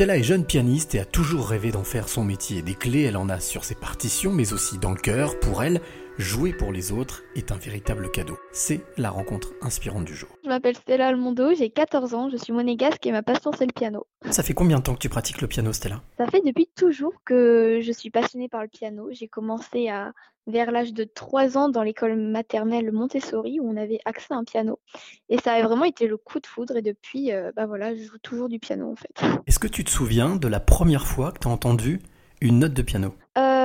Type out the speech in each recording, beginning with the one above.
Stella est jeune pianiste et a toujours rêvé d'en faire son métier. Des clés, elle en a sur ses partitions, mais aussi dans le cœur. Pour elle, jouer pour les autres est un véritable cadeau. C'est la rencontre inspirante du jour. Je m'appelle Stella Almondo, j'ai 14 ans, je suis monégasque et ma passion c'est le piano. Ça fait combien de temps que tu pratiques le piano, Stella? Ça fait depuis toujours que je suis passionnée par le piano. J'ai commencé à vers l'âge de 3 ans dans l'école maternelle Montessori où on avait accès à un piano. Et ça a vraiment été le coup de foudre et depuis, euh, bah voilà, je joue toujours du piano en fait. Est-ce que tu te souviens de la première fois que tu as entendu une note de piano? Euh,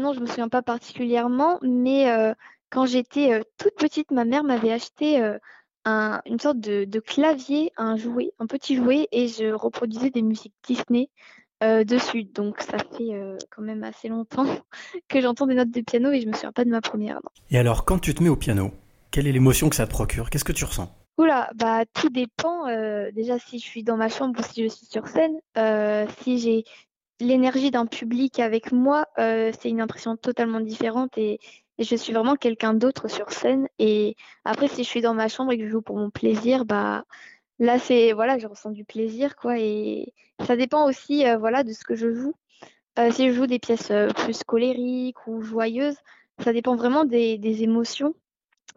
Non, je me souviens pas particulièrement, mais euh, quand j'étais euh, toute petite, ma mère m'avait acheté euh, un, une sorte de, de clavier, un jouet, un petit jouet, et je reproduisais des musiques Disney dessus. Donc ça fait quand même assez longtemps que j'entends des notes de piano et je me souviens pas de ma première. non. Et alors, quand tu te mets au piano, quelle est l'émotion que ça te procure? Qu'est-ce que tu ressens? Oula, bah tout dépend. euh, déjà si je suis dans ma chambre ou si je suis sur scène. Euh, si j'ai l'énergie d'un public avec moi, euh, c'est une impression totalement différente et, je suis vraiment quelqu'un d'autre sur scène. Et après, si je suis dans ma chambre et que je joue pour mon plaisir, bah là c'est voilà, je ressens du plaisir quoi. Et ça dépend aussi euh, voilà de ce que je joue. Euh, si je joue des pièces plus colériques ou joyeuses, ça dépend vraiment des, des émotions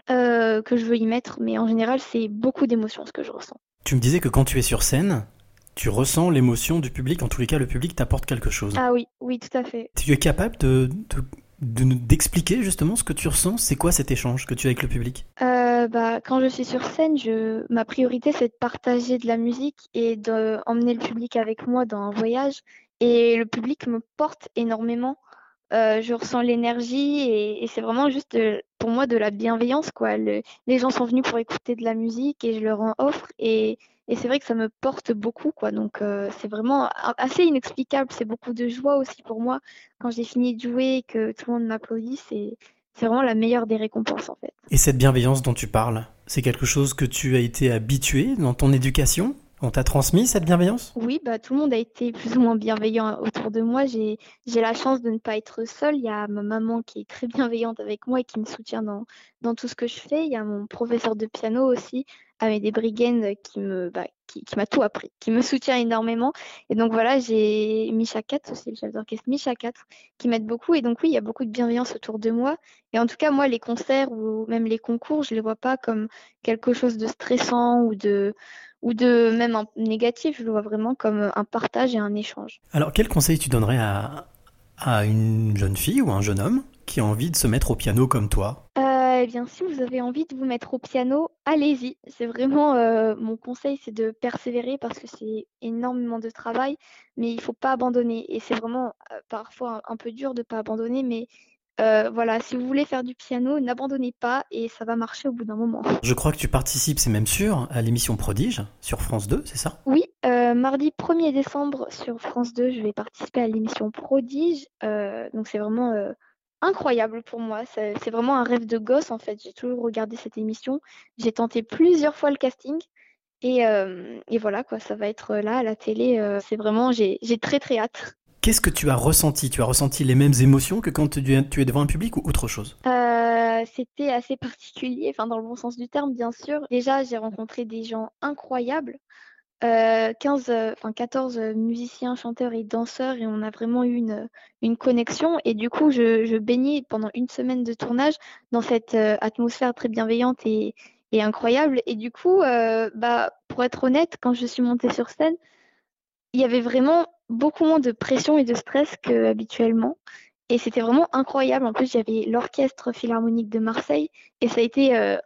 que je veux y mettre, mais en général, c'est beaucoup d'émotions ce que je ressens. Tu me disais que quand tu es sur scène, tu ressens l'émotion du public. En tous les cas, le public t'apporte quelque chose. Ah oui, oui, tout à fait. Tu es capable de, de- de nous- d'expliquer justement ce que tu ressens? C'est quoi cet échange que tu as avec le public? Euh, bah, quand je suis sur scène, je... ma priorité, c'est de partager de la musique et d'emmener le public avec moi dans un voyage. Et le public me porte énormément. Euh, je ressens l'énergie et, c'est vraiment juste euh, pour moi de la bienveillance, quoi. Le- les gens sont venus pour écouter de la musique et je leur en offre. Et, et c'est vrai que ça me porte beaucoup, quoi. Donc euh, c'est vraiment assez inexplicable. C'est beaucoup de joie aussi pour moi quand j'ai fini de jouer et que tout le monde m'applaudit. C'est c'est vraiment la meilleure des récompenses, en fait. Et cette bienveillance dont tu parles, c'est quelque chose que tu as été habitué dans ton éducation? On t'a transmis cette bienveillance? Oui, bah, tout le monde a été plus ou moins bienveillant autour de moi. J'ai, la chance de ne pas être seule. Il y a ma maman qui est très bienveillante avec moi et qui me soutient dans tout ce que je fais. Il y a mon professeur de piano aussi, Amédée Briguen, qui me, bah, qui, qui m'a tout appris, qui me soutient énormément. Et donc voilà, j'ai Micha 4 aussi, le chef d'orchestre Micha 4, qui m'aide beaucoup. Et donc oui, il y a beaucoup de bienveillance autour de moi. Et en tout cas, moi, les concerts ou même les concours, je les vois pas comme quelque chose de stressant ou de ou de même un négatif, je le vois vraiment comme un partage et un échange. Alors, quel conseil tu donnerais à, à une jeune fille ou un jeune homme qui a envie de se mettre au piano comme toi? Euh, eh bien, si vous avez envie de vous mettre au piano, allez-y. C'est vraiment euh, mon conseil, c'est de persévérer parce que c'est énormément de travail, mais il faut pas abandonner. Et c'est vraiment euh, parfois un, un peu dur de pas abandonner, mais euh, voilà, si vous voulez faire du piano, n'abandonnez pas et ça va marcher au bout d'un moment. Je crois que tu participes, c'est même sûr, à l'émission Prodige sur France 2, c'est ça? Oui, euh, mardi 1er décembre sur France 2, je vais participer à l'émission Prodige. Euh, donc c'est vraiment incroyable pour moi. C'est vraiment un rêve de gosse en fait. J'ai toujours regardé cette émission. J'ai tenté plusieurs fois le casting. Et, euh, et voilà quoi, ça va être là à la télé. euh, c'est vraiment, j'ai j'ai très très hâte. Qu'est-ce que tu as ressenti? Tu as ressenti les mêmes émotions que quand tu es tu es devant un public ou autre chose? Euh, c'était assez particulier, enfin dans le bon sens du terme, bien sûr. Déjà, j'ai rencontré des gens incroyables, euh, 15, euh, 14 euh, musiciens, chanteurs et danseurs, et on a vraiment eu une, connexion. Et du coup, je, baignais pendant une semaine de tournage dans cette euh, atmosphère très bienveillante et, incroyable. Et du coup, euh, bah, pour être honnête, quand je suis montée sur scène, il y avait vraiment beaucoup moins de pression et de stress qu'habituellement. Et c'était vraiment incroyable. En plus, avait l'Orchestre Philharmonique de Marseille et ça a été, euh,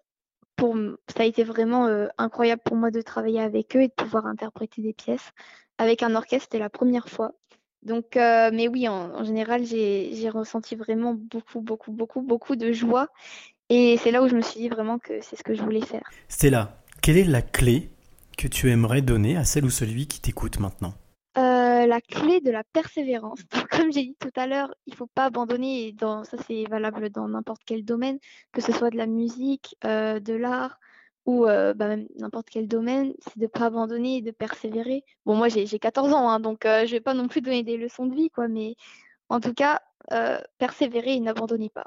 pour, ça a été vraiment euh, incroyable pour moi de travailler avec eux et de pouvoir interpréter des pièces avec un orchestre. C'était la première fois. Donc, euh, mais oui, en, général, j'ai, ressenti vraiment beaucoup, beaucoup, beaucoup, beaucoup de joie. Et c'est là où je me suis dit vraiment que c'est ce que je voulais faire. Stella, quelle est la clé que tu aimerais donner à celle ou celui qui t'écoute maintenant? La clé de la persévérance. Donc, comme j'ai dit tout à l'heure, il faut pas abandonner. Et dans, ça, c'est valable dans n'importe quel domaine, que ce soit de la musique, euh, de l'art ou euh, bah, même n'importe quel domaine, c'est de pas abandonner et de persévérer. Bon, moi, j'ai j'ai 14 ans, hein, donc euh, je vais pas non plus donner des leçons de vie, quoi, mais en tout cas, persévérer et n'abandonnez pas.